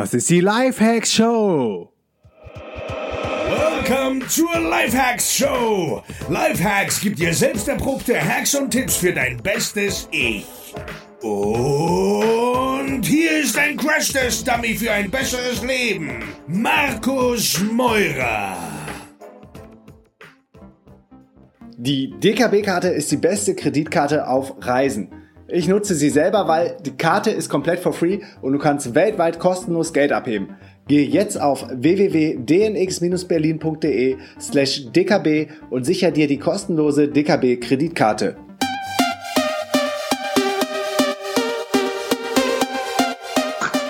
Das ist die Lifehacks Show. Welcome zur Lifehacks Show. Lifehacks gibt dir selbst erprobte Hacks und Tipps für dein bestes Ich. Und hier ist ein Crash-Test-Dummy für ein besseres Leben. Markus Meurer. Die DKB-Karte ist die beste Kreditkarte auf Reisen. Ich nutze sie selber, weil die Karte ist komplett for free und du kannst weltweit kostenlos Geld abheben. Gehe jetzt auf www.dnx-berlin.de slash dkb und sicher dir die kostenlose DKB-Kreditkarte.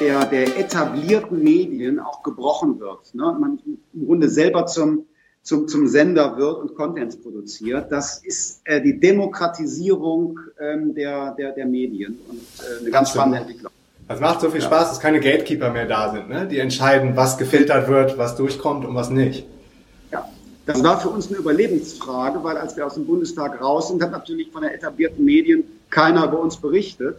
Der, der etablierten Medien auch gebrochen wird. Ne? Man im Grunde selber zum zum, zum Sender wird und Contents produziert. Das ist äh, die Demokratisierung ähm, der, der, der Medien und äh, eine ganz spannende Entwicklung. Das macht so viel Spaß, dass keine Gatekeeper mehr da sind, ne? die entscheiden, was gefiltert wird, was durchkommt und was nicht. Ja, das war für uns eine Überlebensfrage, weil als wir aus dem Bundestag raus sind, hat natürlich von den etablierten Medien keiner über uns berichtet.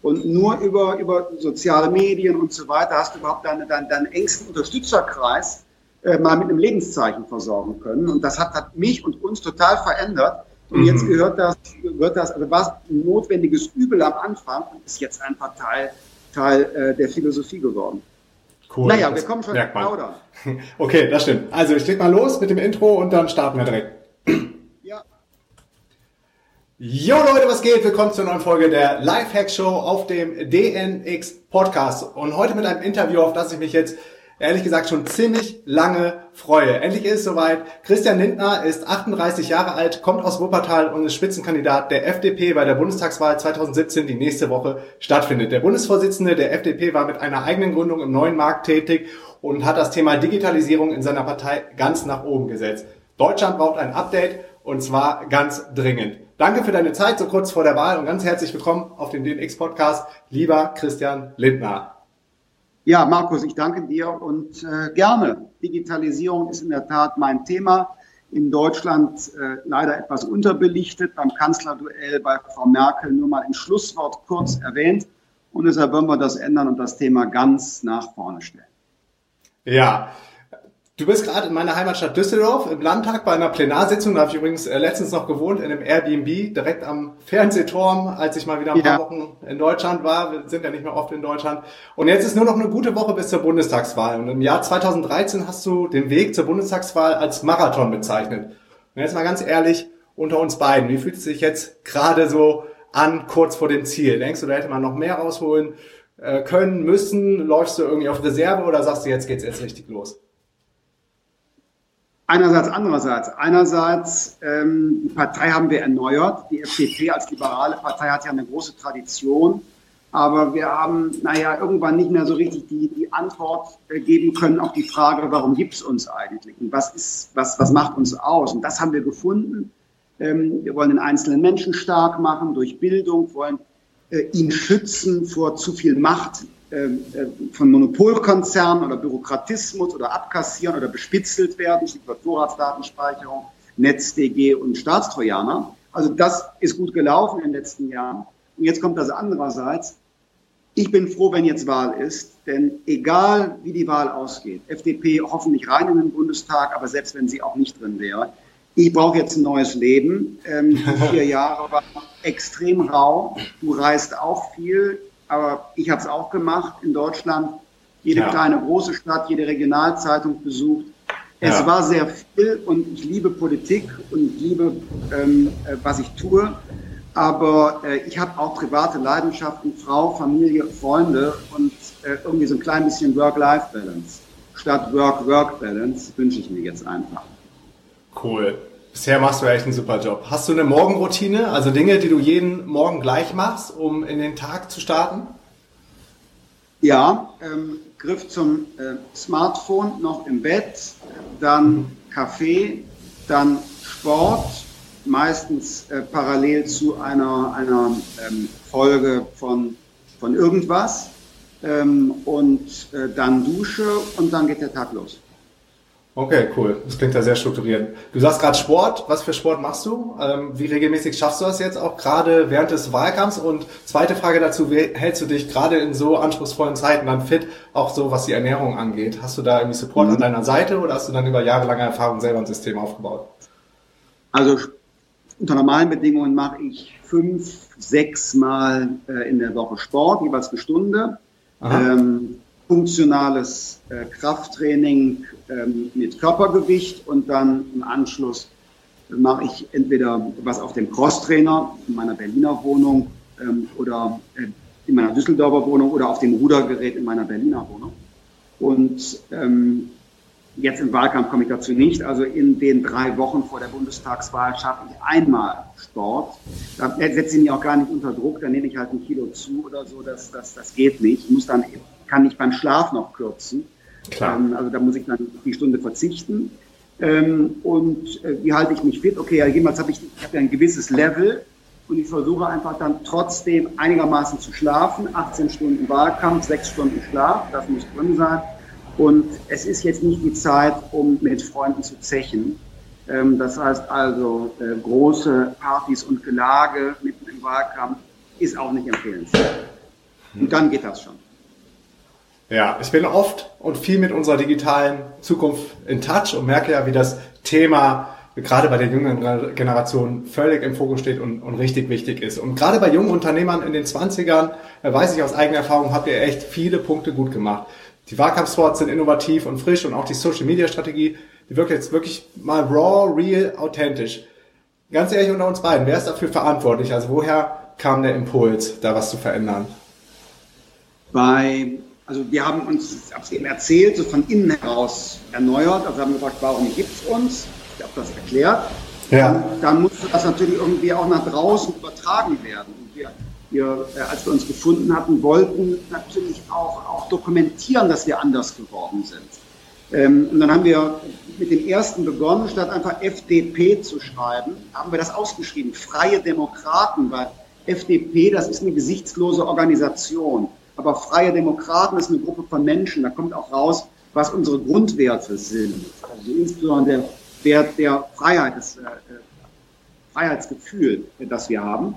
Und nur über, über soziale Medien und so weiter hast du überhaupt deinen, deinen, deinen engsten Unterstützerkreis äh, mal mit einem Lebenszeichen versorgen können. Und das hat, hat mich und uns total verändert. Und mhm. jetzt gehört das, gehört das, also war ein notwendiges Übel am Anfang und ist jetzt einfach Teil, Teil äh, der Philosophie geworden. Cool. Naja, wir kommen schon merkt man. Plaudern. Okay, das stimmt. Also ich leg mal los mit dem Intro und dann starten wir direkt. Ja. Jo Leute, was geht? Willkommen zur neuen Folge der Lifehack Show auf dem DNX Podcast. Und heute mit einem Interview, auf das ich mich jetzt ehrlich gesagt schon ziemlich lange freue. Endlich ist es soweit. Christian Lindner ist 38 Jahre alt, kommt aus Wuppertal und ist Spitzenkandidat der FDP bei der Bundestagswahl 2017, die nächste Woche stattfindet. Der Bundesvorsitzende der FDP war mit einer eigenen Gründung im neuen Markt tätig und hat das Thema Digitalisierung in seiner Partei ganz nach oben gesetzt. Deutschland braucht ein Update und zwar ganz dringend. Danke für deine Zeit so kurz vor der Wahl und ganz herzlich willkommen auf dem DNX Podcast, lieber Christian Lindner. Ja, Markus, ich danke dir und äh, gerne. Digitalisierung ist in der Tat mein Thema. In Deutschland äh, leider etwas unterbelichtet, beim Kanzlerduell bei Frau Merkel nur mal im Schlusswort kurz erwähnt. Und deshalb wollen wir das ändern und das Thema ganz nach vorne stellen. Ja, Du bist gerade in meiner Heimatstadt Düsseldorf im Landtag bei einer Plenarsitzung. Da habe ich übrigens äh, letztens noch gewohnt in einem Airbnb direkt am Fernsehturm, als ich mal wieder ein paar Wochen in Deutschland war. Wir sind ja nicht mehr oft in Deutschland. Und jetzt ist nur noch eine gute Woche bis zur Bundestagswahl. Und im Jahr 2013 hast du den Weg zur Bundestagswahl als Marathon bezeichnet. Und jetzt mal ganz ehrlich, unter uns beiden, wie fühlt es sich jetzt gerade so an, kurz vor dem Ziel? Denkst du, da hätte man noch mehr rausholen äh, können, müssen? Läufst du irgendwie auf Reserve oder sagst du, jetzt geht's jetzt richtig los? Einerseits, andererseits. Einerseits, ähm, die Partei haben wir erneuert. Die FDP als liberale Partei hat ja eine große Tradition. Aber wir haben, naja, irgendwann nicht mehr so richtig die, die Antwort äh, geben können auf die Frage, warum gibt's uns eigentlich? Und was ist, was, was macht uns aus? Und das haben wir gefunden. Ähm, wir wollen den einzelnen Menschen stark machen durch Bildung, wollen äh, ihn schützen vor zu viel Macht von Monopolkonzernen oder Bürokratismus oder abkassieren oder bespitzelt werden, Stichwort Vorratsdatenspeicherung, NetzDG und Staatstrojaner. Also das ist gut gelaufen in den letzten Jahren. Und jetzt kommt das andererseits. Ich bin froh, wenn jetzt Wahl ist, denn egal wie die Wahl ausgeht, FDP hoffentlich rein in den Bundestag, aber selbst wenn sie auch nicht drin wäre, ich brauche jetzt ein neues Leben. Ähm, vier Jahre waren extrem rau. Du reist auch viel aber ich habe es auch gemacht in Deutschland. Jede ja. kleine große Stadt, jede Regionalzeitung besucht. Es ja. war sehr viel und ich liebe Politik und ich liebe, ähm, äh, was ich tue. Aber äh, ich habe auch private Leidenschaften, Frau, Familie, Freunde und äh, irgendwie so ein klein bisschen Work-Life-Balance. Statt Work-Work-Balance wünsche ich mir jetzt einfach. Cool. Bisher machst du echt einen super Job. Hast du eine Morgenroutine, also Dinge, die du jeden Morgen gleich machst, um in den Tag zu starten? Ja, ähm, Griff zum äh, Smartphone noch im Bett, dann mhm. Kaffee, dann Sport, meistens äh, parallel zu einer, einer ähm, Folge von, von irgendwas ähm, und äh, dann Dusche und dann geht der Tag los. Okay, cool. Das klingt ja sehr strukturiert. Du sagst gerade Sport. Was für Sport machst du? Ähm, wie regelmäßig schaffst du das jetzt auch gerade während des Wahlkampfs? Und zweite Frage dazu, wie hältst du dich gerade in so anspruchsvollen Zeiten dann fit, auch so was die Ernährung angeht? Hast du da irgendwie Support mhm. an deiner Seite oder hast du dann über jahrelange Erfahrung selber ein System aufgebaut? Also unter normalen Bedingungen mache ich fünf, sechs Mal äh, in der Woche Sport, jeweils eine Stunde. Ähm, funktionales äh, Krafttraining ähm, mit Körpergewicht und dann im Anschluss mache ich entweder was auf dem Crosstrainer in meiner Berliner Wohnung ähm, oder äh, in meiner Düsseldorfer Wohnung oder auf dem Rudergerät in meiner Berliner Wohnung. Und ähm, jetzt im Wahlkampf komme ich dazu nicht. Also in den drei Wochen vor der Bundestagswahl schaffe ich einmal Sport. Da setze ich mich auch gar nicht unter Druck, da nehme ich halt ein Kilo zu oder so. Das, das, das geht nicht. Ich muss dann kann ich beim Schlaf noch kürzen. Klar. Ähm, also da muss ich dann die Stunde verzichten. Ähm, und äh, wie halte ich mich fit? Okay, ja, jemals habe ich, ich habe ja ein gewisses Level und ich versuche einfach dann trotzdem einigermaßen zu schlafen. 18 Stunden Wahlkampf, 6 Stunden Schlaf, das muss drin sein. Und es ist jetzt nicht die Zeit, um mit Freunden zu zechen. Ähm, das heißt also, äh, große Partys und Gelage mitten im Wahlkampf ist auch nicht empfehlenswert. Und dann geht das schon. Ja, ich bin oft und viel mit unserer digitalen Zukunft in Touch und merke ja, wie das Thema gerade bei der jüngeren Generation völlig im Fokus steht und, und richtig wichtig ist. Und gerade bei jungen Unternehmern in den 20ern, äh, weiß ich aus eigener Erfahrung, habt ihr echt viele Punkte gut gemacht. Die Wahlkampfspots sind innovativ und frisch und auch die Social-Media-Strategie, die wirkt jetzt wirklich mal raw, real, authentisch. Ganz ehrlich unter uns beiden, wer ist dafür verantwortlich? Also woher kam der Impuls, da was zu verändern? Bei also wir haben uns, ich habe es eben erzählt, so von innen heraus erneuert. Also haben gefragt, warum gibt es uns? Ich habe das erklärt. Ja. Dann, dann musste das natürlich irgendwie auch nach draußen übertragen werden. Und wir, wir, äh, als wir uns gefunden hatten, wollten natürlich auch, auch dokumentieren, dass wir anders geworden sind. Ähm, und dann haben wir mit dem ersten begonnen, statt einfach FDP zu schreiben, haben wir das ausgeschrieben, Freie Demokraten, weil FDP, das ist eine gesichtslose Organisation. Aber freie Demokraten ist eine Gruppe von Menschen. Da kommt auch raus, was unsere Grundwerte sind. Also insbesondere der Wert der Freiheit, das äh, Freiheitsgefühl, das wir haben.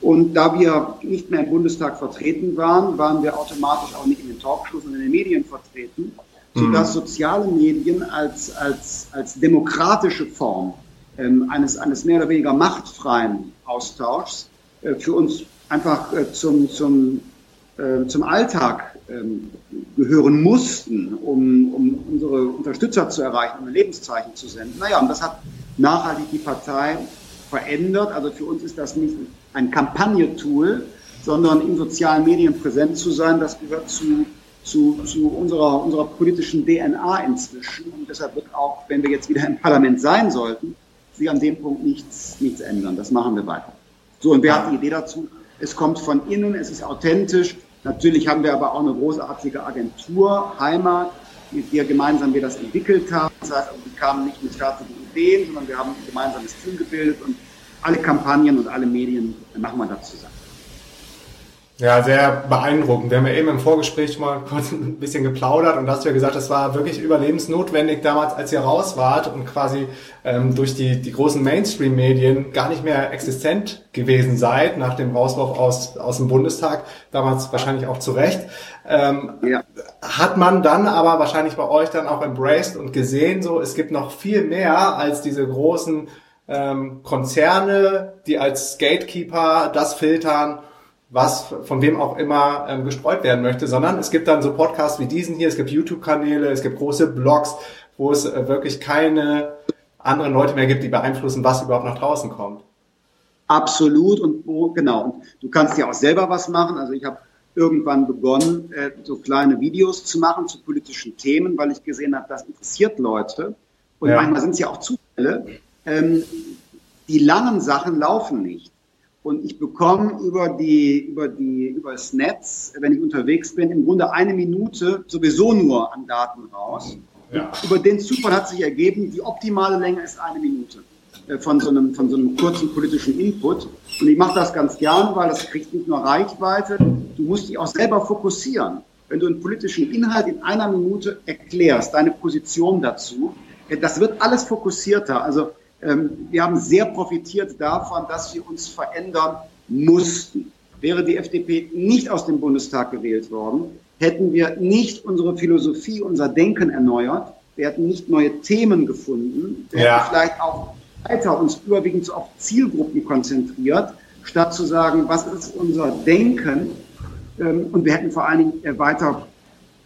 Und da wir nicht mehr im Bundestag vertreten waren, waren wir automatisch auch nicht in den Talkshows und in den Medien vertreten, sodass mhm. soziale Medien als, als, als demokratische Form ähm, eines, eines mehr oder weniger machtfreien Austauschs äh, für uns einfach äh, zum, zum zum Alltag ähm, gehören mussten, um, um unsere Unterstützer zu erreichen, um ein Lebenszeichen zu senden. Naja, und das hat nachhaltig die Partei verändert. Also für uns ist das nicht ein Kampagnetool, sondern in sozialen Medien präsent zu sein, das gehört zu, zu, zu unserer, unserer politischen DNA inzwischen. Und deshalb wird auch, wenn wir jetzt wieder im Parlament sein sollten, sich an dem Punkt nichts, nichts ändern. Das machen wir weiter. So, und wer hat die Idee dazu? Es kommt von innen, es ist authentisch. Natürlich haben wir aber auch eine großartige Agentur, Heimat, mit der gemeinsam wir das entwickelt haben. Das heißt, wir kamen nicht mit fertigen Ideen, sondern wir haben ein gemeinsames Team gebildet und alle Kampagnen und alle Medien machen wir da zusammen. Ja, sehr beeindruckend. Wir haben ja eben im Vorgespräch mal kurz ein bisschen geplaudert und da hast du ja gesagt, das war wirklich überlebensnotwendig damals, als ihr raus wart und quasi ähm, durch die, die großen Mainstream-Medien gar nicht mehr existent gewesen seid nach dem Rauswurf aus, aus dem Bundestag, damals wahrscheinlich auch zu Recht. Ähm, ja. Hat man dann aber wahrscheinlich bei euch dann auch embraced und gesehen, so es gibt noch viel mehr als diese großen ähm, Konzerne, die als Gatekeeper das filtern was von wem auch immer ähm, gestreut werden möchte, sondern es gibt dann so Podcasts wie diesen hier, es gibt YouTube-Kanäle, es gibt große Blogs, wo es äh, wirklich keine anderen Leute mehr gibt, die beeinflussen, was überhaupt nach draußen kommt. Absolut und wo, genau. Und du kannst ja auch selber was machen. Also ich habe irgendwann begonnen, äh, so kleine Videos zu machen zu politischen Themen, weil ich gesehen habe, das interessiert Leute. Und ja. manchmal sind es ja auch Zufälle. Ähm, die langen Sachen laufen nicht. Und ich bekomme über die, über die, über das Netz, wenn ich unterwegs bin, im Grunde eine Minute sowieso nur an Daten raus. Ja. Über den Zufall hat sich ergeben, die optimale Länge ist eine Minute äh, von so einem, von so einem kurzen politischen Input. Und ich mache das ganz gern, weil das kriegt nicht nur Reichweite, du musst dich auch selber fokussieren. Wenn du einen politischen Inhalt in einer Minute erklärst, deine Position dazu, das wird alles fokussierter. Also wir haben sehr profitiert davon, dass wir uns verändern mussten. Wäre die FDP nicht aus dem Bundestag gewählt worden, hätten wir nicht unsere Philosophie, unser Denken erneuert, wir hätten nicht neue Themen gefunden, wir ja. hätten vielleicht auch weiter uns überwiegend auf Zielgruppen konzentriert, statt zu sagen, was ist unser Denken? Ähm, und wir hätten vor allen Dingen äh, weiter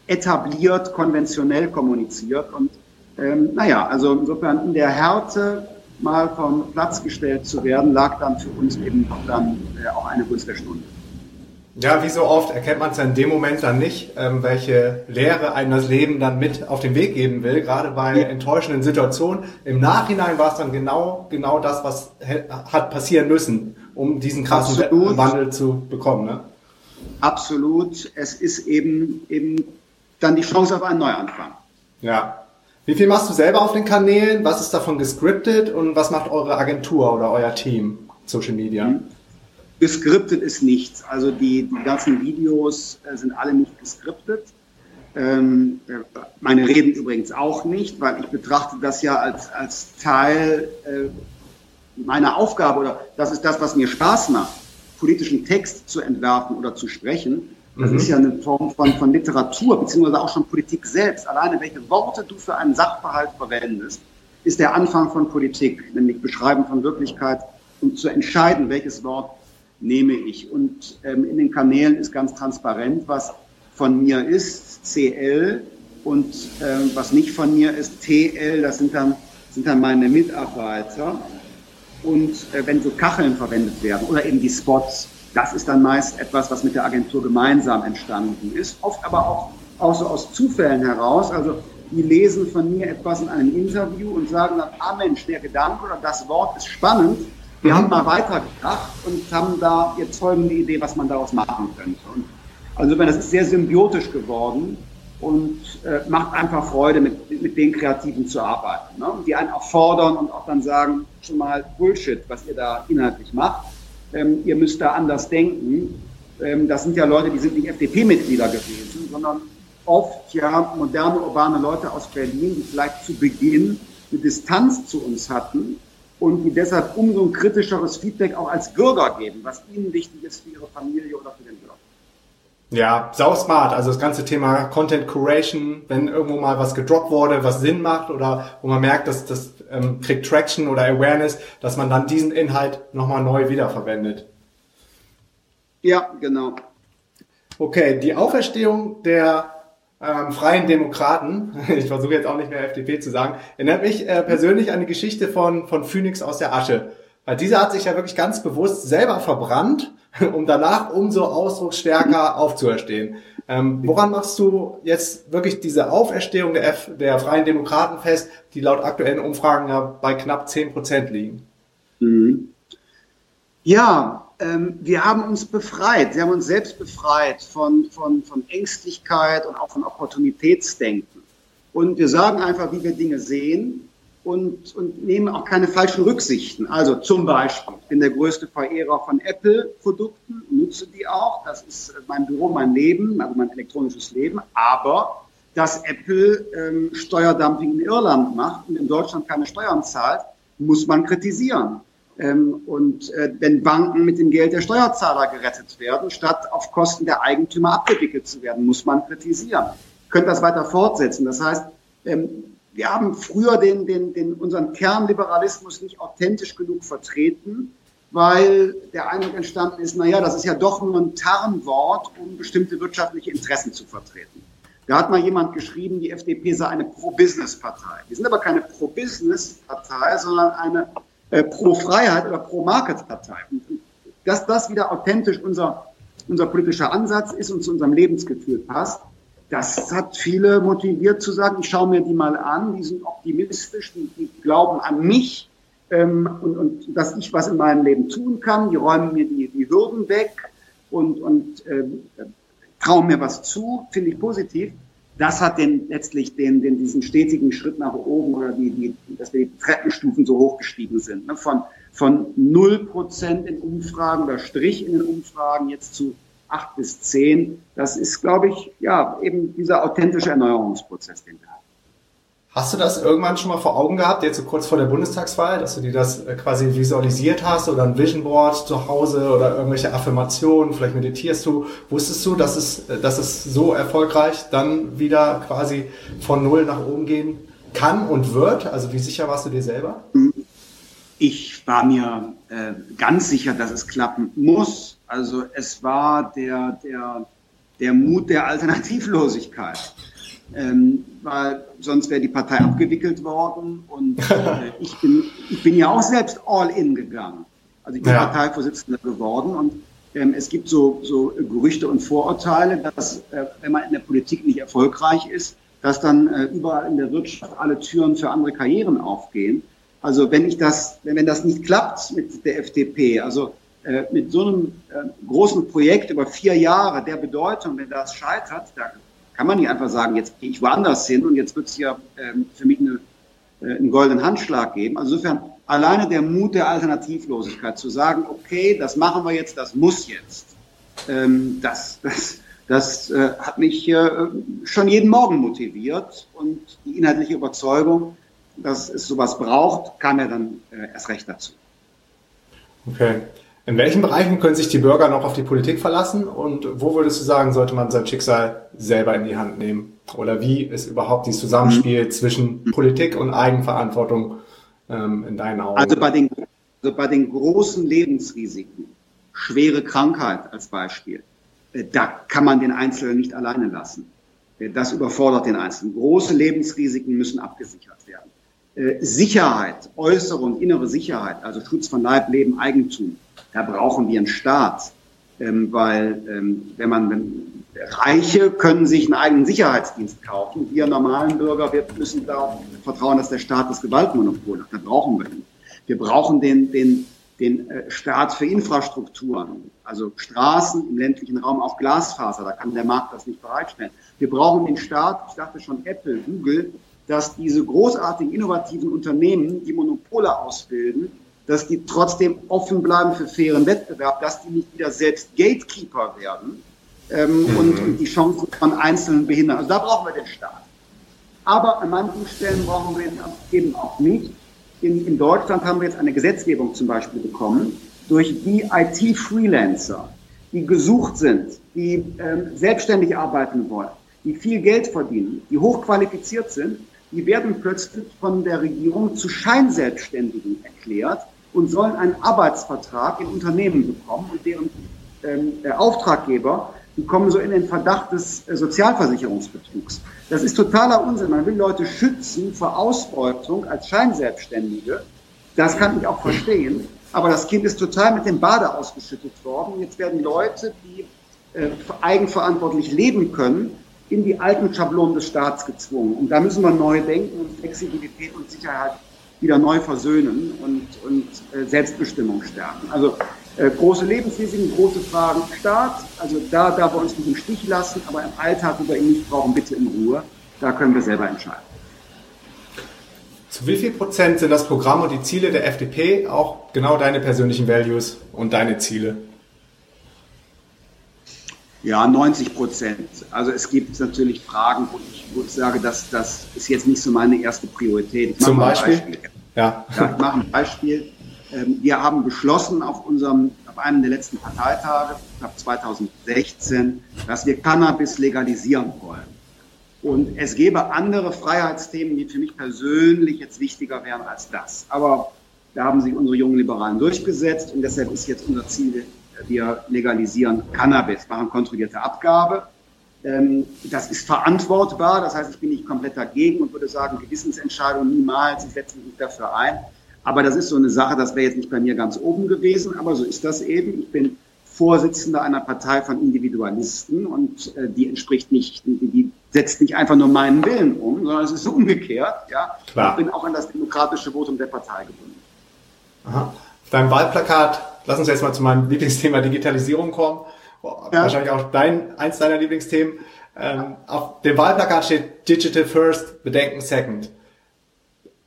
etabliert, konventionell kommuniziert. Und ähm, naja, also insofern in der Härte mal vom Platz gestellt zu werden, lag dann für uns eben dann äh, auch eine Gunst der Stunde. Ja, wie so oft erkennt man es in dem Moment dann nicht, ähm, welche Lehre einem das Leben dann mit auf den Weg geben will, gerade bei ja. enttäuschenden Situationen. Im Nachhinein war es dann genau, genau das, was hat passieren müssen, um diesen krassen Absolut. Wandel zu bekommen. Ne? Absolut. Es ist eben, eben dann die Chance auf einen Neuanfang. Ja. Wie viel machst du selber auf den Kanälen? Was ist davon gescriptet und was macht eure Agentur oder euer Team Social Media? Mhm. Geskriptet ist nichts. Also die, die ganzen Videos äh, sind alle nicht geskriptet. Ähm, äh, meine Reden übrigens auch nicht, weil ich betrachte das ja als, als Teil äh, meiner Aufgabe oder das ist das, was mir Spaß macht, politischen Text zu entwerfen oder zu sprechen. Das mhm. ist ja eine Form von, von Literatur, beziehungsweise auch schon Politik selbst. Alleine welche Worte du für einen Sachverhalt verwendest, ist der Anfang von Politik, nämlich Beschreiben von Wirklichkeit und zu entscheiden, welches Wort nehme ich. Und ähm, in den Kanälen ist ganz transparent, was von mir ist, CL, und ähm, was nicht von mir ist, TL, das sind dann, sind dann meine Mitarbeiter. Und äh, wenn so Kacheln verwendet werden oder eben die Spots, das ist dann meist etwas, was mit der Agentur gemeinsam entstanden ist, oft aber auch, auch so aus Zufällen heraus. Also die lesen von mir etwas in einem Interview und sagen dann, ah Mensch, der Gedanke oder das Wort ist spannend, wir haben mal weitergedacht und haben da jetzt folgende Idee, was man daraus machen könnte. Und also das ist sehr symbiotisch geworden und äh, macht einfach Freude, mit, mit den Kreativen zu arbeiten. Ne? Die einen auch fordern und auch dann sagen, schon mal Bullshit, was ihr da inhaltlich macht. Ähm, ihr müsst da anders denken. Ähm, das sind ja Leute, die sind nicht FDP-Mitglieder gewesen, sondern oft ja moderne, urbane Leute aus Berlin, die vielleicht zu Beginn eine Distanz zu uns hatten und die deshalb umso ein kritischeres Feedback auch als Bürger geben, was ihnen wichtig ist für ihre Familie oder für den Blog. Ja, sau smart. Also das ganze Thema Content Curation, wenn irgendwo mal was gedroppt wurde, was Sinn macht oder wo man merkt, dass das ähm, kriegt Traction oder Awareness, dass man dann diesen Inhalt nochmal neu wiederverwendet. Ja, genau. Okay, die Auferstehung der ähm, Freien Demokraten, ich versuche jetzt auch nicht mehr FDP zu sagen, erinnert mich äh, persönlich an die Geschichte von, von Phoenix aus der Asche. Weil dieser hat sich ja wirklich ganz bewusst selber verbrannt, um danach umso ausdrucksstärker aufzuerstehen. Ähm, woran machst du jetzt wirklich diese Auferstehung der, F der Freien Demokraten fest, die laut aktuellen Umfragen ja bei knapp zehn Prozent liegen? Mhm. Ja, ähm, wir haben uns befreit, wir haben uns selbst befreit von, von, von Ängstlichkeit und auch von Opportunitätsdenken. Und wir sagen einfach, wie wir Dinge sehen und, und nehmen auch keine falschen Rücksichten. Also zum Beispiel, ich bin der größte Verehrer von Apple-Produkten, nutze die auch. Das ist mein Büro, mein Leben, also mein elektronisches Leben. Aber dass Apple ähm, Steuerdumping in Irland macht und in Deutschland keine Steuern zahlt, muss man kritisieren. Ähm, und äh, wenn Banken mit dem Geld der Steuerzahler gerettet werden, statt auf Kosten der Eigentümer abgewickelt zu werden, muss man kritisieren. Könnt das weiter fortsetzen. Das heißt, ähm, wir haben früher den, den, den, unseren Kernliberalismus nicht authentisch genug vertreten, weil der Eindruck entstanden ist, naja, das ist ja doch nur ein Tarnwort, um bestimmte wirtschaftliche Interessen zu vertreten. Da hat mal jemand geschrieben, die FDP sei eine Pro-Business-Partei. Wir sind aber keine Pro-Business-Partei, sondern eine äh, pro Freiheit oder pro Market-Partei. Dass das wieder authentisch unser, unser politischer Ansatz ist und zu unserem Lebensgefühl passt, das hat viele motiviert zu sagen, ich schaue mir die mal an, die sind optimistisch, die, die glauben an mich ähm, und, und dass ich was in meinem Leben tun kann, die räumen mir die, die Hürden weg und, und äh, trauen mir was zu, finde ich positiv das hat den letztlich den, den, diesen stetigen Schritt nach oben oder die, die, dass wir die Treppenstufen so hochgestiegen sind. Ne? Von, von 0% in Umfragen oder Strich in den Umfragen jetzt zu 8 bis 10. Das ist, glaube ich, ja, eben dieser authentische Erneuerungsprozess, den wir haben. Hast du das irgendwann schon mal vor Augen gehabt, jetzt so kurz vor der Bundestagswahl, dass du dir das äh, quasi visualisiert hast oder ein Vision Board zu Hause oder irgendwelche Affirmationen, vielleicht meditierst du, wusstest du, dass es, äh, dass es so erfolgreich dann wieder quasi von Null nach oben gehen kann und wird? Also wie sicher warst du dir selber? Ich war mir äh, ganz sicher, dass es klappen muss. Also es war der, der, der Mut der Alternativlosigkeit ähm, weil sonst wäre die Partei abgewickelt worden. Und äh, ich, bin, ich bin ja auch selbst all in gegangen. Also ich bin ja. Parteivorsitzender geworden und ähm, es gibt so, so Gerüchte und Vorurteile, dass äh, wenn man in der Politik nicht erfolgreich ist, dass dann äh, überall in der Wirtschaft alle Türen für andere Karrieren aufgehen. Also wenn ich das, wenn das nicht klappt mit der FDP, also mit so einem äh, großen Projekt über vier Jahre der Bedeutung, wenn das scheitert, da kann man nicht einfach sagen, jetzt gehe ich woanders hin und jetzt wird es hier ähm, für mich eine, äh, einen goldenen Handschlag geben. Also insofern alleine der Mut der Alternativlosigkeit zu sagen, okay, das machen wir jetzt, das muss jetzt, ähm, das, das, das äh, hat mich äh, schon jeden Morgen motiviert und die inhaltliche Überzeugung, dass es sowas braucht, kam ja dann äh, erst recht dazu. Okay. In welchen Bereichen können sich die Bürger noch auf die Politik verlassen und wo würdest du sagen, sollte man sein Schicksal selber in die Hand nehmen? Oder wie ist überhaupt dieses Zusammenspiel mhm. zwischen Politik und Eigenverantwortung ähm, in deinen Augen? Also bei, den, also bei den großen Lebensrisiken, schwere Krankheit als Beispiel, äh, da kann man den Einzelnen nicht alleine lassen. Äh, das überfordert den Einzelnen. Große Lebensrisiken müssen abgesichert werden. Äh, Sicherheit, äußere und innere Sicherheit, also Schutz von Leib, Leben, Eigentum, da brauchen wir einen Staat, ähm, weil ähm, wenn man wenn, Reiche können sich einen eigenen Sicherheitsdienst kaufen. Wir normalen Bürger, wir müssen darauf vertrauen, dass der Staat das Gewaltmonopol hat. Da brauchen wir ihn. Wir brauchen den, den, den äh, Staat für Infrastrukturen, also Straßen im ländlichen Raum, auch Glasfaser. Da kann der Markt das nicht bereitstellen. Wir brauchen den Staat, ich dachte schon Apple, Google, dass diese großartigen, innovativen Unternehmen, die Monopole ausbilden, dass die trotzdem offen bleiben für fairen Wettbewerb, dass die nicht wieder selbst Gatekeeper werden ähm, mhm. und, und, die Chancen von Einzelnen behindern. Also da brauchen wir den Staat. Aber an manchen Stellen brauchen wir ihn eben auch nicht. In, in Deutschland haben wir jetzt eine Gesetzgebung zum Beispiel bekommen, durch die IT-Freelancer, die gesucht sind, die ähm, selbstständig arbeiten wollen, die viel Geld verdienen, die hochqualifiziert sind, die werden plötzlich von der Regierung zu Scheinselbstständigen erklärt und sollen einen Arbeitsvertrag in Unternehmen bekommen und deren ähm, Auftraggeber, die kommen so in den Verdacht des äh, Sozialversicherungsbetrugs. Das ist totaler Unsinn. Man will Leute schützen vor Ausbeutung als Scheinselbstständige. Das kann ich auch verstehen. Aber das Kind ist total mit dem Bade ausgeschüttet worden. Jetzt werden Leute, die äh, eigenverantwortlich leben können, in die alten Schablonen des Staats gezwungen. Und da müssen wir neu denken und Flexibilität und Sicherheit wieder neu versöhnen und, und äh, Selbstbestimmung stärken. Also äh, große Lebensrisiken, große Fragen Staat, also da darf er uns nicht im Stich lassen, aber im Alltag, wo wir ihn nicht brauchen, bitte in Ruhe. Da können wir selber entscheiden. Zu wie viel Prozent sind das Programm und die Ziele der FDP auch genau deine persönlichen Values und deine Ziele? Ja, 90 Prozent. Also es gibt natürlich Fragen, wo ich, wo ich sage, dass das ist jetzt nicht so meine erste Priorität. Zum Beispiel? Beispiel? Ja. ja. Ich mache ein Beispiel. Ähm, wir haben beschlossen auf unserem, auf einem der letzten Parteitage, ich glaube 2016, dass wir Cannabis legalisieren wollen. Und es gäbe andere Freiheitsthemen, die für mich persönlich jetzt wichtiger wären als das. Aber da haben sich unsere jungen Liberalen durchgesetzt und deshalb ist jetzt unser Ziel, wir legalisieren Cannabis, machen kontrollierte Abgabe. Ähm, das ist verantwortbar, das heißt, ich bin nicht komplett dagegen und würde sagen, Gewissensentscheidung niemals, ich setze mich nicht dafür ein. Aber das ist so eine Sache, das wäre jetzt nicht bei mir ganz oben gewesen, aber so ist das eben. Ich bin Vorsitzender einer Partei von Individualisten und äh, die entspricht nicht, die, die, setzt nicht einfach nur meinen Willen um, sondern es ist umgekehrt. Ja? Klar. Ich bin auch an das demokratische Votum der Partei gebunden. Aha. Deinem Wahlplakat lass uns jetzt mal zu meinem Lieblingsthema Digitalisierung kommen. Ja. Wahrscheinlich auch dein, eins deiner Lieblingsthemen. Ähm, auf dem Wahlplakat steht Digital First, Bedenken Second.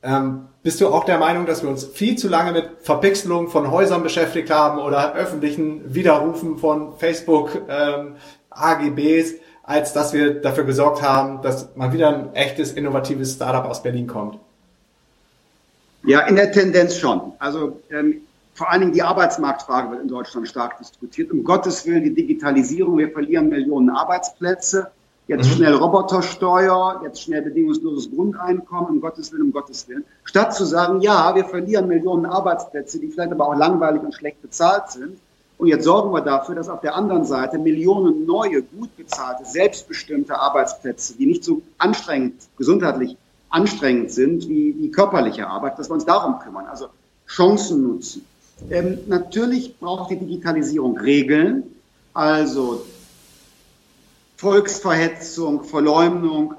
Ähm, bist du auch der Meinung, dass wir uns viel zu lange mit Verpixelung von Häusern beschäftigt haben oder öffentlichen Widerrufen von Facebook, ähm, AGBs, als dass wir dafür gesorgt haben, dass mal wieder ein echtes, innovatives Startup aus Berlin kommt? Ja, in der Tendenz schon. Also ähm, vor allen Dingen die Arbeitsmarktfrage wird in Deutschland stark diskutiert. Um Gottes Willen die Digitalisierung, wir verlieren Millionen Arbeitsplätze. Jetzt mhm. schnell Robotersteuer, jetzt schnell bedingungsloses Grundeinkommen, um Gottes Willen, um Gottes Willen. Statt zu sagen, ja, wir verlieren Millionen Arbeitsplätze, die vielleicht aber auch langweilig und schlecht bezahlt sind. Und jetzt sorgen wir dafür, dass auf der anderen Seite Millionen neue, gut bezahlte, selbstbestimmte Arbeitsplätze, die nicht so anstrengend, gesundheitlich anstrengend sind wie, wie körperliche Arbeit, dass wir uns darum kümmern. Also Chancen nutzen. Ähm, natürlich braucht die Digitalisierung Regeln, also Volksverhetzung, Verleumdung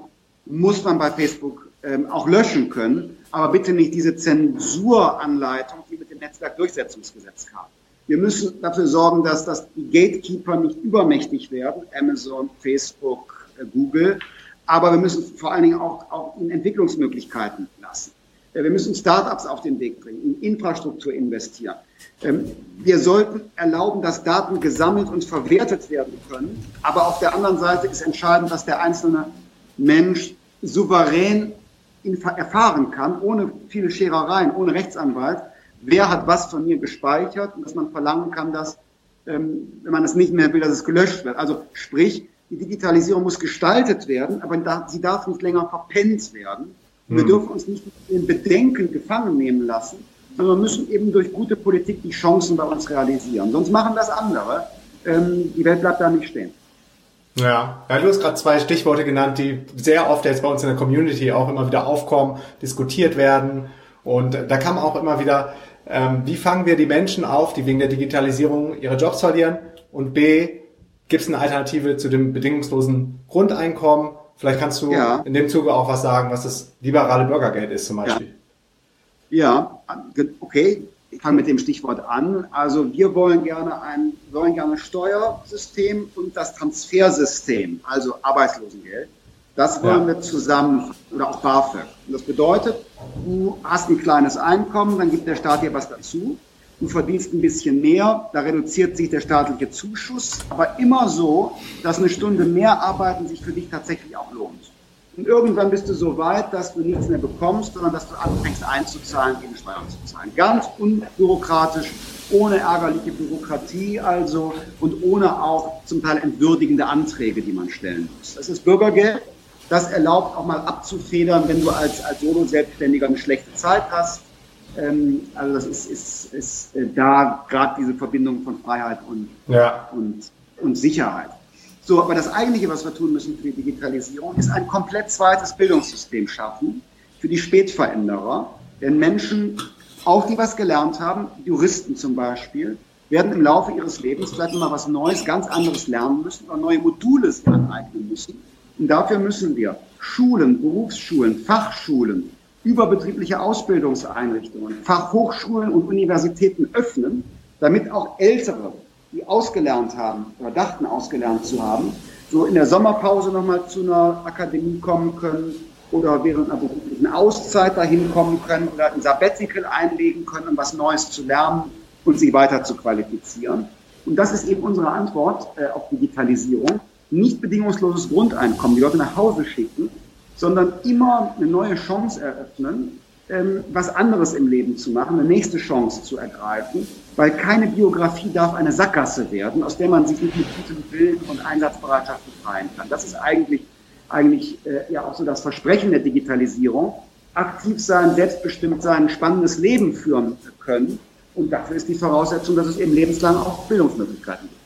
muss man bei Facebook ähm, auch löschen können, aber bitte nicht diese Zensuranleitung, die mit dem Netzwerkdurchsetzungsgesetz kam. Wir müssen dafür sorgen, dass, dass die Gatekeeper nicht übermächtig werden, Amazon, Facebook, äh, Google, aber wir müssen vor allen Dingen auch, auch in Entwicklungsmöglichkeiten lassen. Wir müssen Startups auf den Weg bringen, in Infrastruktur investieren. Ähm, wir sollten erlauben, dass Daten gesammelt und verwertet werden können. Aber auf der anderen Seite ist entscheidend, dass der einzelne Mensch souverän erfahren kann, ohne viele Scherereien, ohne Rechtsanwalt, wer hat was von mir gespeichert und dass man verlangen kann, dass, ähm, wenn man es nicht mehr will, dass es gelöscht wird. Also sprich, die Digitalisierung muss gestaltet werden, aber sie darf nicht länger verpennt werden. Wir hm. dürfen uns nicht in Bedenken gefangen nehmen lassen, sondern wir müssen eben durch gute Politik die Chancen bei uns realisieren. Sonst machen das andere. Ähm, die Welt bleibt da nicht stehen. Ja, ja du hast gerade zwei Stichworte genannt, die sehr oft jetzt bei uns in der Community auch immer wieder aufkommen, diskutiert werden. Und da kam auch immer wieder, ähm, wie fangen wir die Menschen auf, die wegen der Digitalisierung ihre Jobs verlieren? Und B, gibt es eine Alternative zu dem bedingungslosen Grundeinkommen? Vielleicht kannst du ja. in dem Zuge auch was sagen, was das liberale Bürgergeld ist zum Beispiel. Ja, ja okay. Ich fange mit dem Stichwort an. Also wir wollen gerne ein wollen gerne Steuersystem und das Transfersystem, also Arbeitslosengeld. Das wollen ja. wir zusammen oder auch BAföG. Und das bedeutet, du hast ein kleines Einkommen, dann gibt der Staat dir was dazu du verdienst ein bisschen mehr, da reduziert sich der staatliche Zuschuss, aber immer so, dass eine Stunde mehr arbeiten sich für dich tatsächlich auch lohnt. Und irgendwann bist du so weit, dass du nichts mehr bekommst, sondern dass du anfängst einzuzahlen, gegen Steuern zu zahlen. Ganz unbürokratisch, ohne ärgerliche Bürokratie also und ohne auch zum Teil entwürdigende Anträge, die man stellen muss. Das ist Bürgergeld. Das erlaubt auch mal abzufedern, wenn du als, als Solo-Selbstständiger eine schlechte Zeit hast ähm, also das ist, ist, ist äh, da gerade diese Verbindung von Freiheit und, ja. und, und Sicherheit. So, aber das Eigentliche, was wir tun müssen für die Digitalisierung, ist ein komplett zweites Bildungssystem schaffen für die Spätveränderer. Denn Menschen, auch die was gelernt haben, Juristen zum Beispiel, werden im Laufe ihres Lebens vielleicht mal was Neues, ganz anderes lernen müssen oder neue Module sich aneignen müssen. Und dafür müssen wir Schulen, Berufsschulen, Fachschulen, überbetriebliche Ausbildungseinrichtungen, Fachhochschulen und Universitäten öffnen, damit auch Ältere, die ausgelernt haben oder dachten ausgelernt zu haben, so in der Sommerpause nochmal zu einer Akademie kommen können oder während einer beruflichen Auszeit dahin kommen können oder ein Sabbatical einlegen können, um was Neues zu lernen und sich weiter zu qualifizieren. Und das ist eben unsere Antwort äh, auf Digitalisierung. Nicht bedingungsloses Grundeinkommen, die Leute nach Hause schicken, sondern immer eine neue Chance eröffnen, ähm, was anderes im Leben zu machen, eine nächste Chance zu ergreifen, weil keine Biografie darf eine Sackgasse werden, aus der man sich nicht mit gutem Willen und Einsatzbereitschaft befreien kann. Das ist eigentlich, eigentlich äh, ja auch so das Versprechen der Digitalisierung. Aktiv sein, selbstbestimmt sein, ein spannendes Leben führen können. Und dafür ist die Voraussetzung, dass es eben lebenslang auch Bildungsmöglichkeiten gibt.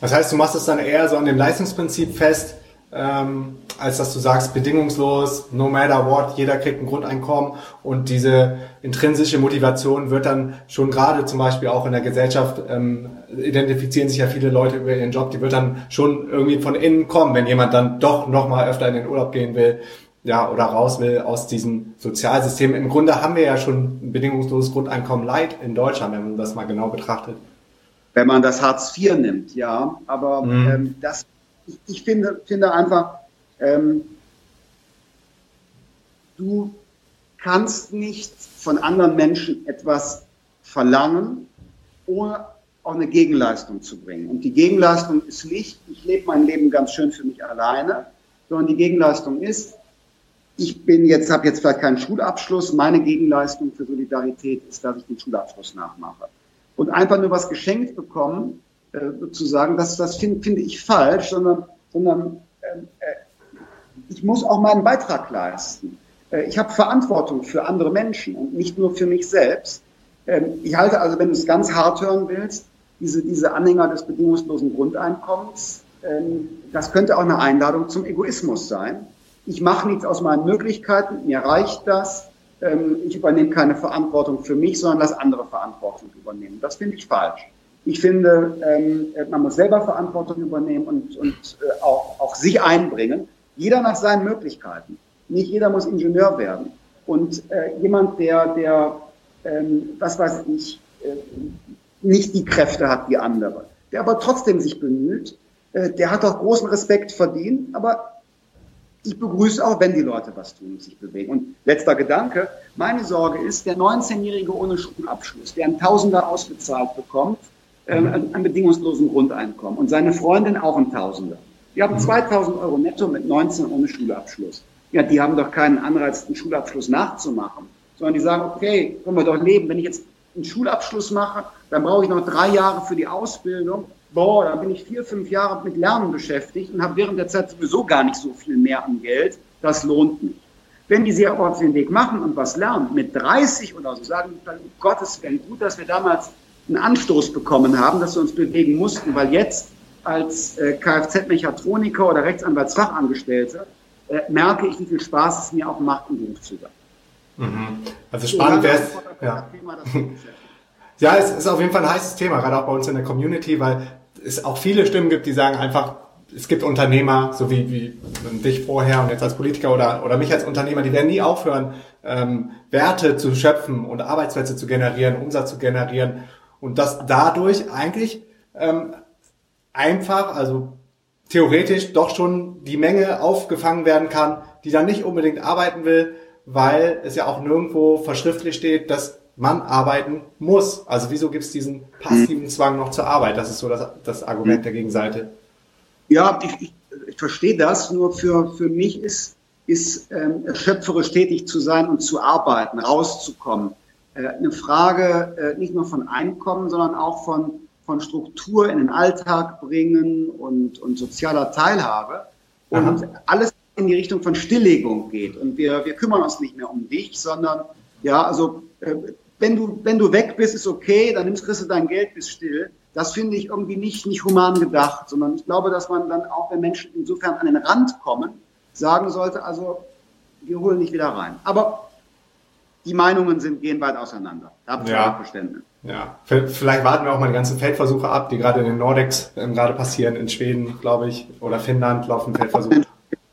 Das heißt, du machst es dann eher so an dem Leistungsprinzip fest, ähm, als dass du sagst, bedingungslos, no matter what, jeder kriegt ein Grundeinkommen und diese intrinsische Motivation wird dann schon gerade zum Beispiel auch in der Gesellschaft, ähm, identifizieren sich ja viele Leute über ihren Job, die wird dann schon irgendwie von innen kommen, wenn jemand dann doch nochmal öfter in den Urlaub gehen will, ja, oder raus will aus diesem Sozialsystem. Im Grunde haben wir ja schon ein bedingungsloses Grundeinkommen Leid in Deutschland, wenn man das mal genau betrachtet. Wenn man das Hartz IV nimmt, ja, aber mhm. ähm, das ich, ich finde, finde einfach, ähm, du kannst nicht von anderen Menschen etwas verlangen, ohne auch eine Gegenleistung zu bringen. Und die Gegenleistung ist nicht, ich lebe mein Leben ganz schön für mich alleine, sondern die Gegenleistung ist, ich bin jetzt, habe jetzt vielleicht keinen Schulabschluss, meine Gegenleistung für Solidarität ist, dass ich den Schulabschluss nachmache. Und einfach nur was geschenkt bekommen, äh, sozusagen, das, das finde find ich falsch, sondern, sondern ähm, äh, ich muss auch meinen Beitrag leisten. Äh, ich habe Verantwortung für andere Menschen und nicht nur für mich selbst. Ähm, ich halte also, wenn du es ganz hart hören willst, diese, diese Anhänger des bedingungslosen Grundeinkommens, ähm, das könnte auch eine Einladung zum Egoismus sein. Ich mache nichts aus meinen Möglichkeiten, mir reicht das. Ähm, ich übernehme keine Verantwortung für mich, sondern lass andere Verantwortung übernehmen. Das finde ich falsch. Ich finde, ähm, man muss selber Verantwortung übernehmen und, und äh, auch, auch sich einbringen. Jeder nach seinen Möglichkeiten. Nicht jeder muss Ingenieur werden. Und äh, jemand, der, der ähm, was weiß ich, äh, nicht die Kräfte hat wie andere, der aber trotzdem sich bemüht, äh, der hat auch großen Respekt verdient, aber ich begrüße auch, wenn die Leute was tun und sich bewegen. Und letzter Gedanke, meine Sorge ist, der 19-Jährige ohne Schulabschluss, der einen Tausender ausbezahlt bekommt, äh, ein bedingungslosen Grundeinkommen und seine Freundin auch ein Tausender. Die haben 2000 Euro netto mit 19 ohne Schulabschluss. Ja, die haben doch keinen Anreiz, einen Schulabschluss nachzumachen, sondern die sagen, okay, können wir doch leben. Wenn ich jetzt einen Schulabschluss mache, dann brauche ich noch drei Jahre für die Ausbildung boah, da bin ich vier, fünf Jahre mit Lernen beschäftigt und habe während der Zeit sowieso gar nicht so viel mehr an Geld. Das lohnt mich. Wenn die sich auf den Weg machen und was lernen, mit 30 oder so, sagen dann, um Gottes Willen, gut, dass wir damals einen Anstoß bekommen haben, dass wir uns bewegen mussten, weil jetzt als äh, Kfz-Mechatroniker oder Rechtsanwaltsfachangestellte äh, merke ich, wie viel Spaß es mir auch macht, im Beruf zu sein. Mhm. Also spannend wäre es. Ja. ja, es ist auf jeden Fall ein heißes Thema, gerade auch bei uns in der Community, weil es auch viele Stimmen gibt, die sagen einfach, es gibt Unternehmer, so wie, wie dich vorher und jetzt als Politiker oder, oder mich als Unternehmer, die werden nie aufhören, ähm, Werte zu schöpfen und Arbeitsplätze zu generieren, Umsatz zu generieren und dass dadurch eigentlich ähm, einfach, also theoretisch doch schon die Menge aufgefangen werden kann, die dann nicht unbedingt arbeiten will, weil es ja auch nirgendwo verschriftlich steht, dass man arbeiten muss. Also wieso gibt es diesen passiven Zwang noch zur Arbeit? Das ist so das, das Argument der Gegenseite. Ja, ich, ich, ich verstehe das. Nur für, für mich ist, ist ähm, schöpferisch tätig zu sein und zu arbeiten, rauszukommen. Äh, eine Frage äh, nicht nur von Einkommen, sondern auch von, von Struktur in den Alltag bringen und, und sozialer Teilhabe. Und Aha. alles in die Richtung von Stilllegung geht. Und wir, wir kümmern uns nicht mehr um dich, sondern ja, also äh, wenn du, wenn du weg bist, ist okay, dann nimmst, kriegst du dein Geld, bist still. Das finde ich irgendwie nicht, nicht human gedacht, sondern ich glaube, dass man dann auch, wenn Menschen insofern an den Rand kommen, sagen sollte, also wir holen nicht wieder rein. Aber die Meinungen sind, gehen weit auseinander. Da habe ich ja. Verständnis. Ja, vielleicht warten wir auch mal die ganzen Feldversuche ab, die gerade in den Nordex ähm, gerade passieren, in Schweden, glaube ich, oder Finnland laufen Feldversuche.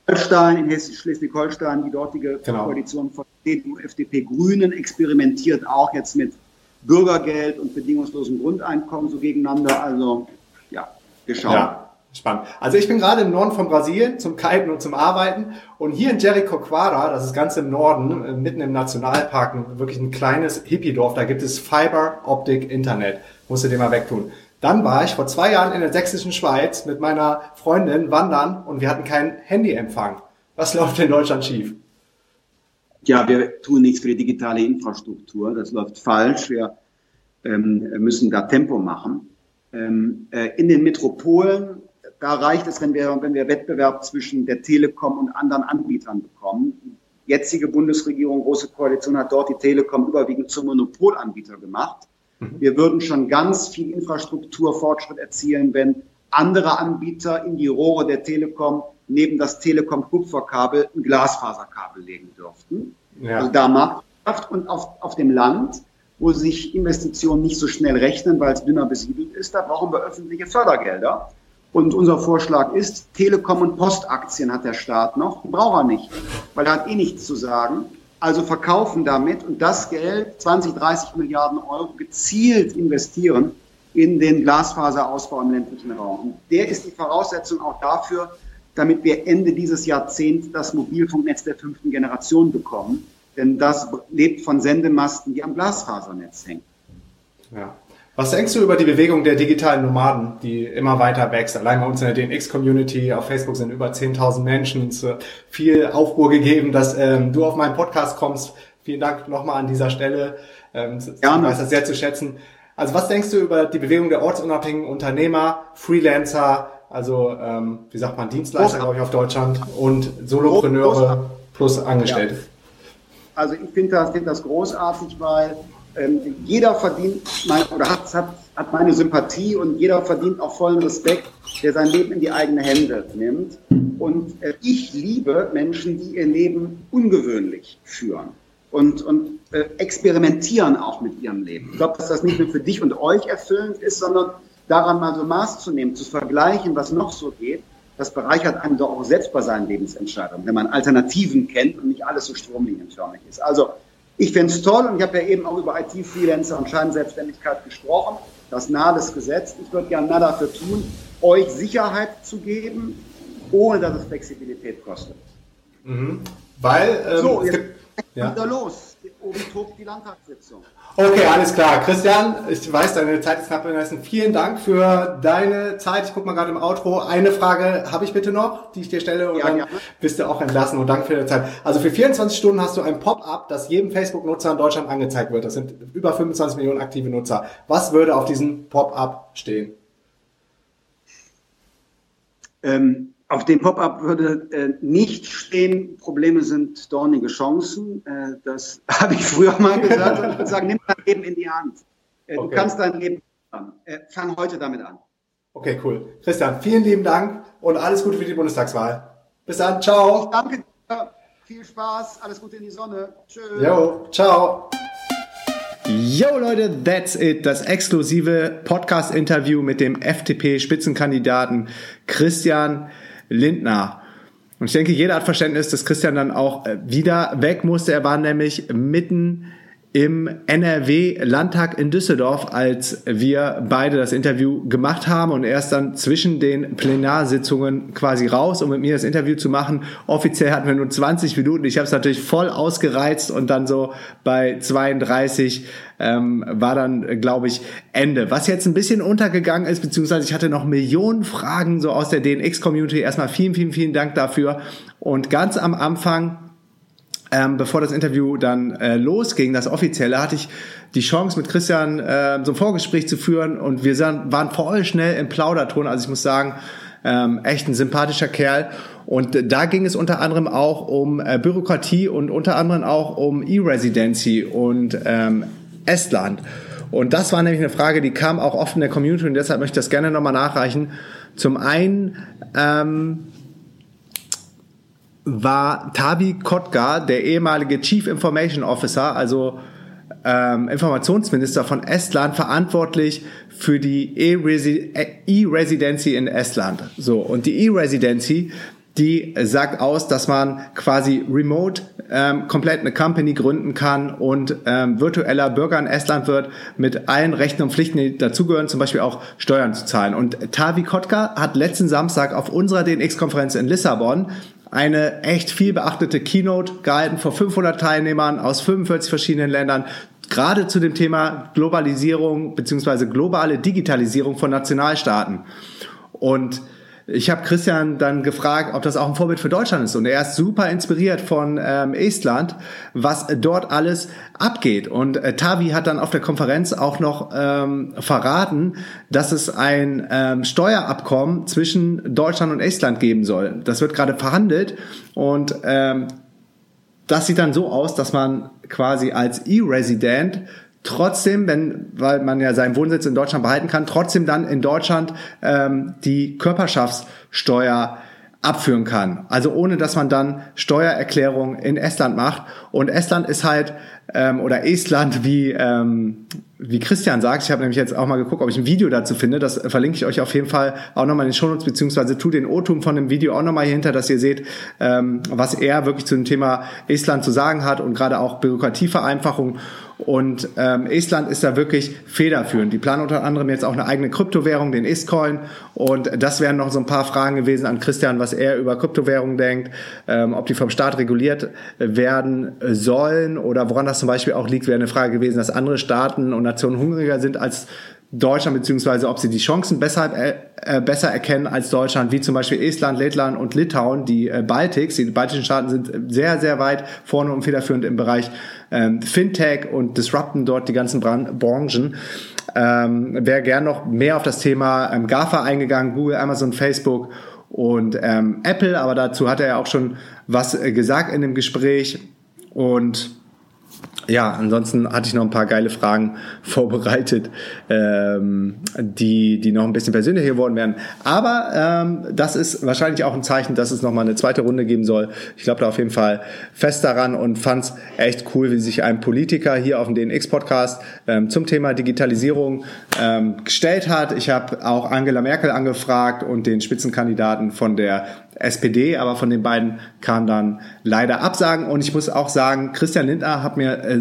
Holstein, in Schleswig-Holstein, die dortige genau. Koalition von CDU, FDP, Grünen experimentiert auch jetzt mit Bürgergeld und bedingungslosem Grundeinkommen so gegeneinander. Also ja, geschaut. Ja, spannend. Also ich bin gerade im Norden von Brasilien zum Kiten und zum Arbeiten und hier in Jericoacoara, das ist ganz im Norden, äh, mitten im Nationalpark, wirklich ein kleines Hippie-Dorf, da gibt es Fiber Optic Internet. Musst du dir mal wegtun. Dann war ich vor zwei Jahren in der sächsischen Schweiz mit meiner Freundin wandern und wir hatten keinen Handyempfang. Was läuft in Deutschland schief? Ja, wir tun nichts für die digitale Infrastruktur. Das läuft falsch. Wir ähm, müssen da Tempo machen. Ähm, äh, in den Metropolen, da reicht es, wenn wir, wenn wir Wettbewerb zwischen der Telekom und anderen Anbietern bekommen. Die jetzige Bundesregierung, große Koalition, hat dort die Telekom überwiegend zum Monopolanbieter gemacht. Mhm. Wir würden schon ganz viel Infrastrukturfortschritt erzielen, wenn andere Anbieter in die Rohre der Telekom neben das Telekom-Kupferkabel ein Glasfaserkabel legen dürften. Ja. Also da Marktwirtschaft und auf, auf dem Land, wo sich Investitionen nicht so schnell rechnen, weil es dünner besiedelt ist, da brauchen wir öffentliche Fördergelder. Und unser Vorschlag ist, Telekom- und Postaktien hat der Staat noch, braucht er nicht, weil er hat eh nichts zu sagen also verkaufen damit und das Geld, 20, 30 Milliarden Euro, gezielt investieren in den Glasfaserausbau im ländlichen Raum. Und der ist die Voraussetzung auch dafür, damit wir Ende dieses Jahrzehnts das Mobilfunknetz der fünften Generation bekommen. Denn das lebt von Sendemasten, die am Glasfasernetz hängen. Ja. Was denkst du über die Bewegung der digitalen Nomaden, die immer weiter wächst? Allein bei uns in der DNX-Community auf Facebook sind über 10.000 Menschen. Es wird viel Aufruhr gegeben, dass ähm, du auf meinen Podcast kommst. Vielen Dank nochmal an dieser Stelle. Ähm, ich weiß das sehr zu schätzen. Also was denkst du über die Bewegung der ortsunabhängigen Unternehmer, Freelancer, also ähm, wie sagt man, Dienstleister, glaube ich, auf Deutschland und Solopreneure plus Angestellte? Ja. Also ich finde das, find das großartig, weil ähm, jeder verdient mein, oder hat, hat, hat meine Sympathie und jeder verdient auch vollen Respekt, der sein Leben in die eigenen Hände nimmt. Und äh, ich liebe Menschen, die ihr Leben ungewöhnlich führen und, und äh, experimentieren auch mit ihrem Leben. Ich glaube, dass das nicht nur für dich und euch erfüllend ist, sondern daran mal so Maß zu nehmen, zu vergleichen, was noch so geht. Das bereichert einen doch auch selbst bei seinen Lebensentscheidungen, wenn man Alternativen kennt und nicht alles so stromlinienförmig ist. Also ich finde es toll und ich habe ja eben auch über IT-Freelancer und Scheinselbstständigkeit gesprochen. Das nahe das Gesetz. Ich würde gerne mehr dafür tun, euch Sicherheit zu geben, ohne dass es Flexibilität kostet. Mhm. Weil ähm, so, jetzt ja. wieder los. Oben tobt die Landtagssitzung. Okay, alles klar. Christian, ich weiß, deine Zeit ist knapp bemessen. Vielen Dank für deine Zeit. Ich gucke mal gerade im Outro. Eine Frage habe ich bitte noch, die ich dir stelle und ja, dann gerne. bist du auch entlassen und danke für deine Zeit. Also für 24 Stunden hast du ein Pop-up, das jedem Facebook-Nutzer in Deutschland angezeigt wird. Das sind über 25 Millionen aktive Nutzer. Was würde auf diesem Pop-up stehen? Ähm, auf dem Pop-up würde äh, nicht stehen, Probleme sind dornige Chancen. Äh, das habe ich früher mal gesagt. Und ich würde sagen, nimm dein Leben in die Hand. Äh, okay. Du kannst dein Leben an. Äh, fang heute damit an. Okay, cool. Christian, vielen lieben Dank und alles Gute für die Bundestagswahl. Bis dann, ciao. Ich danke dir. Viel Spaß, alles Gute in die Sonne. Tschüss. Jo, ciao. Yo Leute, that's it. Das exklusive Podcast-Interview mit dem FDP-Spitzenkandidaten Christian Lindner. Und ich denke, jeder hat Verständnis, dass Christian dann auch äh, wieder weg musste. Er war nämlich mitten im NRW-Landtag in Düsseldorf, als wir beide das Interview gemacht haben und er ist dann zwischen den Plenarsitzungen quasi raus, um mit mir das Interview zu machen. Offiziell hatten wir nur 20 Minuten. Ich habe es natürlich voll ausgereizt und dann so bei 32 ähm, war dann, glaube ich, Ende. Was jetzt ein bisschen untergegangen ist, beziehungsweise ich hatte noch Millionen Fragen so aus der DNX-Community. Erstmal vielen, vielen, vielen Dank dafür. Und ganz am Anfang ähm, bevor das Interview dann äh, losging, das offizielle, hatte ich die Chance mit Christian äh, so ein Vorgespräch zu führen und wir waren voll schnell im Plauderton. Also ich muss sagen, ähm, echt ein sympathischer Kerl. Und da ging es unter anderem auch um äh, Bürokratie und unter anderem auch um E-Residency und ähm, Estland. Und das war nämlich eine Frage, die kam auch oft in der Community und deshalb möchte ich das gerne nochmal nachreichen. Zum einen ähm, war Tavi Kotka, der ehemalige Chief Information Officer, also ähm, Informationsminister von Estland, verantwortlich für die E-Residency in Estland. So, und die E-Residency, die sagt aus, dass man quasi remote ähm, komplett eine Company gründen kann und ähm, virtueller Bürger in Estland wird mit allen Rechten und Pflichten, die dazugehören, zum Beispiel auch Steuern zu zahlen. Und Tavi Kotka hat letzten Samstag auf unserer DNX-Konferenz in Lissabon eine echt viel beachtete Keynote gehalten vor 500 Teilnehmern aus 45 verschiedenen Ländern, gerade zu dem Thema Globalisierung beziehungsweise globale Digitalisierung von Nationalstaaten. Und ich habe Christian dann gefragt, ob das auch ein Vorbild für Deutschland ist. Und er ist super inspiriert von ähm, Estland, was dort alles abgeht. Und äh, Tavi hat dann auf der Konferenz auch noch ähm, verraten, dass es ein ähm, Steuerabkommen zwischen Deutschland und Estland geben soll. Das wird gerade verhandelt und ähm, das sieht dann so aus, dass man quasi als E-Resident trotzdem, wenn, weil man ja seinen Wohnsitz in Deutschland behalten kann, trotzdem dann in Deutschland ähm, die Körperschaftssteuer abführen kann. Also ohne dass man dann Steuererklärung in Estland macht. Und Estland ist halt, ähm, oder Estland, wie, ähm, wie Christian sagt, ich habe nämlich jetzt auch mal geguckt, ob ich ein Video dazu finde. Das verlinke ich euch auf jeden Fall auch nochmal in den Shownotes, beziehungsweise tu den O-Tum von dem Video auch nochmal hier hinter, dass ihr seht, ähm, was er wirklich zu dem Thema Estland zu sagen hat und gerade auch Bürokratievereinfachung. Und ähm, Estland ist da wirklich federführend. Die planen unter anderem jetzt auch eine eigene Kryptowährung, den Estcoin. Und das wären noch so ein paar Fragen gewesen an Christian, was er über Kryptowährungen denkt, ähm, ob die vom Staat reguliert werden sollen oder woran das zum Beispiel auch liegt, wäre eine Frage gewesen, dass andere Staaten und Nationen hungriger sind als Deutschland, beziehungsweise ob sie die Chancen besser, äh, äh, besser erkennen als Deutschland, wie zum Beispiel Estland, Lettland und Litauen, die äh, Baltics, die baltischen Staaten sind sehr, sehr weit vorne und federführend im Bereich ähm, Fintech und disrupten dort die ganzen Bran Branchen. Ähm, Wäre gern noch mehr auf das Thema ähm, GAFA eingegangen, Google, Amazon, Facebook und ähm, Apple, aber dazu hat er ja auch schon was äh, gesagt in dem Gespräch und ja, ansonsten hatte ich noch ein paar geile Fragen vorbereitet, ähm, die, die noch ein bisschen persönlicher geworden wären. Aber ähm, das ist wahrscheinlich auch ein Zeichen, dass es nochmal eine zweite Runde geben soll. Ich glaube da auf jeden Fall fest daran und fand es echt cool, wie sich ein Politiker hier auf dem DNX-Podcast ähm, zum Thema Digitalisierung ähm, gestellt hat. Ich habe auch Angela Merkel angefragt und den Spitzenkandidaten von der SPD, aber von den beiden kam dann leider Absagen. Und ich muss auch sagen, Christian Lindner hat mir äh,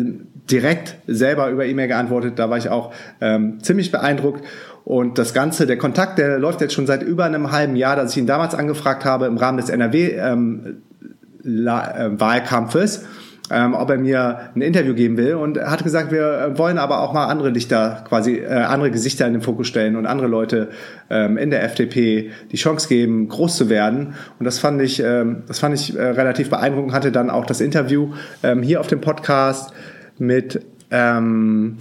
direkt selber über E-Mail geantwortet. Da war ich auch ähm, ziemlich beeindruckt. Und das Ganze, der Kontakt, der läuft jetzt schon seit über einem halben Jahr, dass ich ihn damals angefragt habe im Rahmen des NRW-Wahlkampfes. Ähm, ähm, ob er mir ein Interview geben will und hat gesagt, wir wollen aber auch mal andere Lichter, quasi äh, andere Gesichter in den Fokus stellen und andere Leute ähm, in der FDP die Chance geben, groß zu werden. Und das fand ich, ähm, das fand ich äh, relativ beeindruckend. Hatte dann auch das Interview ähm, hier auf dem Podcast mit ähm,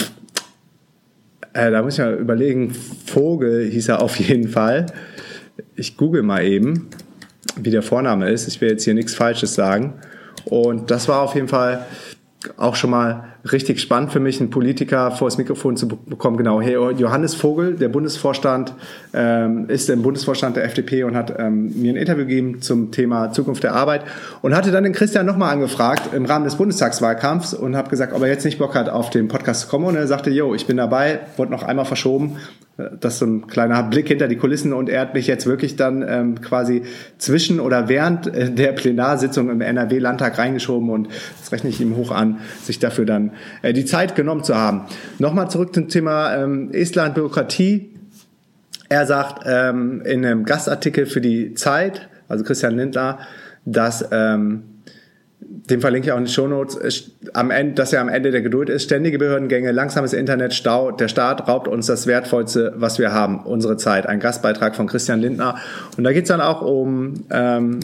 äh, da muss ich mal überlegen, Vogel hieß er auf jeden Fall. Ich google mal eben, wie der Vorname ist. Ich will jetzt hier nichts Falsches sagen. Und das war auf jeden Fall auch schon mal richtig spannend für mich, einen Politiker vor das Mikrofon zu bekommen. Genau, hey, Johannes Vogel, der Bundesvorstand, ähm, ist im Bundesvorstand der FDP und hat ähm, mir ein Interview gegeben zum Thema Zukunft der Arbeit und hatte dann den Christian nochmal angefragt im Rahmen des Bundestagswahlkampfs und habe gesagt, ob er jetzt nicht Bock hat, auf den Podcast zu kommen. Und er sagte, yo, ich bin dabei, wurde noch einmal verschoben das ist so ein kleiner Blick hinter die Kulissen und er hat mich jetzt wirklich dann ähm, quasi zwischen oder während äh, der Plenarsitzung im NRW-Landtag reingeschoben und das rechne ich ihm hoch an, sich dafür dann äh, die Zeit genommen zu haben. Nochmal zurück zum Thema ähm, Estland Bürokratie. Er sagt ähm, in einem Gastartikel für die Zeit, also Christian Lindner, dass ähm, den verlinke ich auch in den Shownotes, am Ende, dass er am Ende der Geduld ist. Ständige Behördengänge, langsames Internet, Stau. Der Staat raubt uns das Wertvollste, was wir haben, unsere Zeit. Ein Gastbeitrag von Christian Lindner. Und da geht es dann auch um ähm,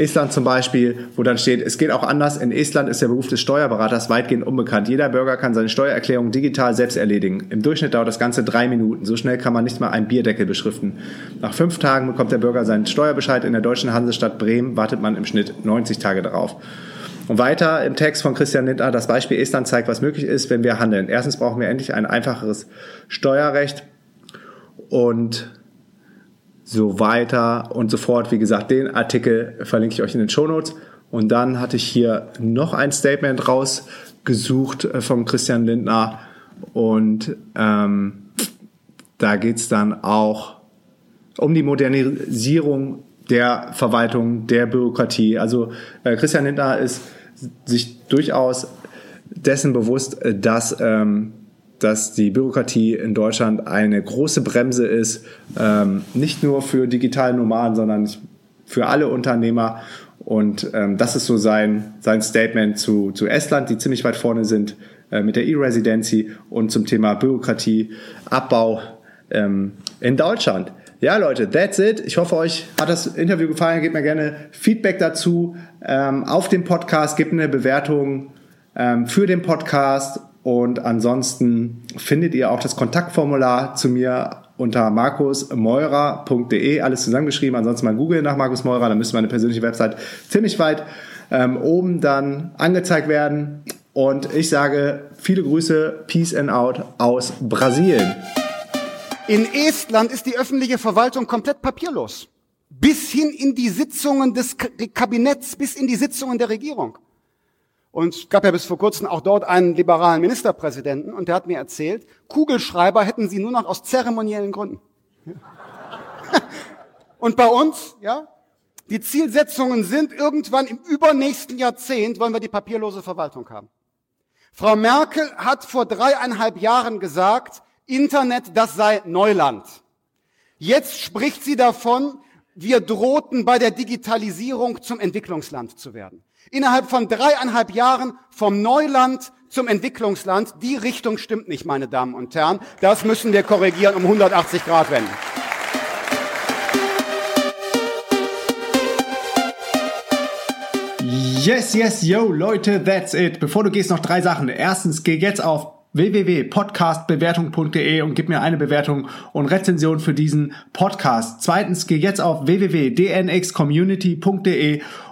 Estland zum Beispiel, wo dann steht, es geht auch anders. In Estland ist der Beruf des Steuerberaters weitgehend unbekannt. Jeder Bürger kann seine Steuererklärung digital selbst erledigen. Im Durchschnitt dauert das Ganze drei Minuten. So schnell kann man nicht mal einen Bierdeckel beschriften. Nach fünf Tagen bekommt der Bürger seinen Steuerbescheid. In der deutschen Hansestadt Bremen wartet man im Schnitt 90 Tage darauf. Und weiter im Text von Christian Lindner, das Beispiel Estland zeigt, was möglich ist, wenn wir handeln. Erstens brauchen wir endlich ein einfacheres Steuerrecht und so weiter und so fort. Wie gesagt, den Artikel verlinke ich euch in den Show Notes. Und dann hatte ich hier noch ein Statement rausgesucht äh, von Christian Lindner. Und ähm, da geht's dann auch um die Modernisierung der Verwaltung, der Bürokratie. Also äh, Christian Lindner ist sich durchaus dessen bewusst, äh, dass, ähm, dass die Bürokratie in Deutschland eine große Bremse ist, ähm, nicht nur für digitale Nomaden, sondern für alle Unternehmer. Und ähm, das ist so sein, sein Statement zu, zu Estland, die ziemlich weit vorne sind äh, mit der E-Residency und zum Thema Bürokratieabbau ähm, in Deutschland. Ja, Leute, that's it. Ich hoffe, euch hat das Interview gefallen. Gebt mir gerne Feedback dazu ähm, auf dem Podcast. Gebt eine Bewertung ähm, für den Podcast. Und ansonsten findet ihr auch das Kontaktformular zu mir unter markusmeurer.de, alles zusammengeschrieben. Ansonsten mal googeln nach Markus Meurer, dann müsste meine persönliche Website ziemlich weit ähm, oben dann angezeigt werden. Und ich sage viele Grüße, Peace and Out aus Brasilien. In Estland ist die öffentliche Verwaltung komplett papierlos. Bis hin in die Sitzungen des Kabinetts, bis in die Sitzungen der Regierung. Und es gab ja bis vor kurzem auch dort einen liberalen Ministerpräsidenten und der hat mir erzählt, Kugelschreiber hätten sie nur noch aus zeremoniellen Gründen. Und bei uns, ja, die Zielsetzungen sind irgendwann im übernächsten Jahrzehnt wollen wir die papierlose Verwaltung haben. Frau Merkel hat vor dreieinhalb Jahren gesagt, Internet, das sei Neuland. Jetzt spricht sie davon, wir drohten bei der Digitalisierung zum Entwicklungsland zu werden. Innerhalb von dreieinhalb Jahren vom Neuland zum Entwicklungsland. Die Richtung stimmt nicht, meine Damen und Herren. Das müssen wir korrigieren um 180 Grad wenden. Yes, yes, yo, Leute, that's it. Bevor du gehst, noch drei Sachen. Erstens, geh jetzt auf www.podcastbewertung.de und gib mir eine Bewertung und Rezension für diesen Podcast. Zweitens, geh jetzt auf www.dnxcommunity.de